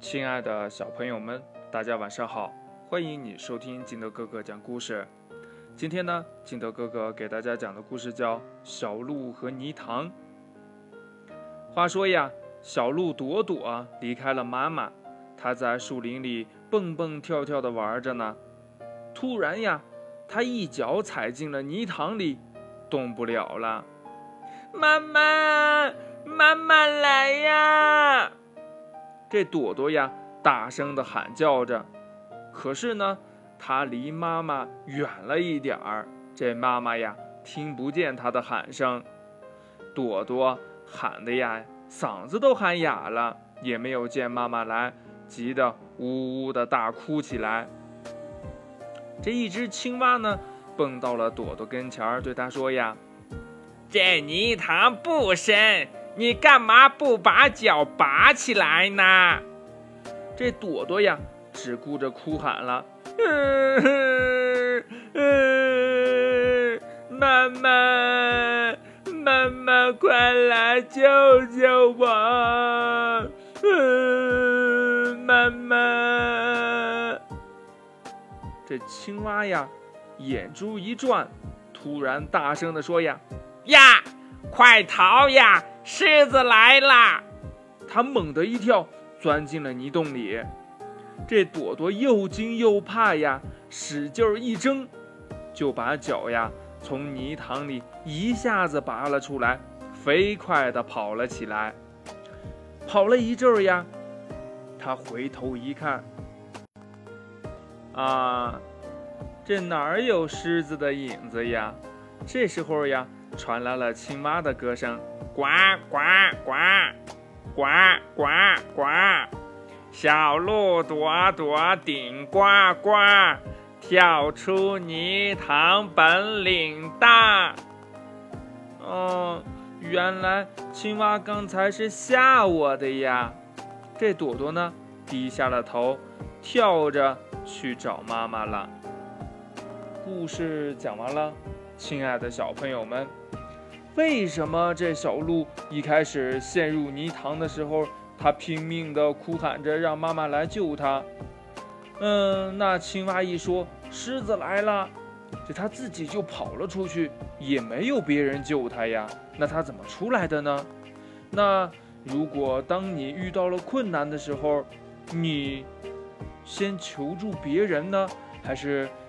亲爱的小朋友们，大家晚上好！欢迎你收听金德哥哥讲故事。今天呢，金德哥哥给大家讲的故事叫《小鹿和泥塘》。话说呀，小鹿朵朵离开了妈妈，它在树林里蹦蹦跳跳的玩着呢。突然呀，它一脚踩进了泥塘里，动不了了。妈妈，妈妈来呀！这朵朵呀，大声的喊叫着。可是呢，它离妈妈远了一点儿，这妈妈呀，听不见它的喊声。朵朵喊的呀，嗓子都喊哑了，也没有见妈妈来，急得呜呜的大哭起来。这一只青蛙呢，蹦到了朵朵跟前儿，对它说呀。这泥塘不深，你干嘛不把脚拔起来呢？这朵朵呀，只顾着哭喊了：“嗯嗯妈妈，妈妈，快来救救我！嗯妈妈！”这青蛙呀，眼珠一转，突然大声的说：“呀！”呀，快逃呀！狮子来了！他猛地一跳，钻进了泥洞里。这朵朵又惊又怕呀，使劲一挣，就把脚呀从泥塘里一下子拔了出来，飞快地跑了起来。跑了一阵儿呀，他回头一看，啊，这哪儿有狮子的影子呀？这时候呀。传来了青蛙的歌声，呱呱呱，呱呱呱，小鹿朵朵顶呱呱，跳出泥塘本领大。哦，原来青蛙刚才是吓我的呀！这朵朵呢，低下了头，跳着去找妈妈了。故事讲完了。亲爱的小朋友们，为什么这小鹿一开始陷入泥塘的时候，它拼命地哭喊着让妈妈来救它？嗯，那青蛙一说狮子来了，这它自己就跑了出去，也没有别人救它呀。那它怎么出来的呢？那如果当你遇到了困难的时候，你先求助别人呢，还是？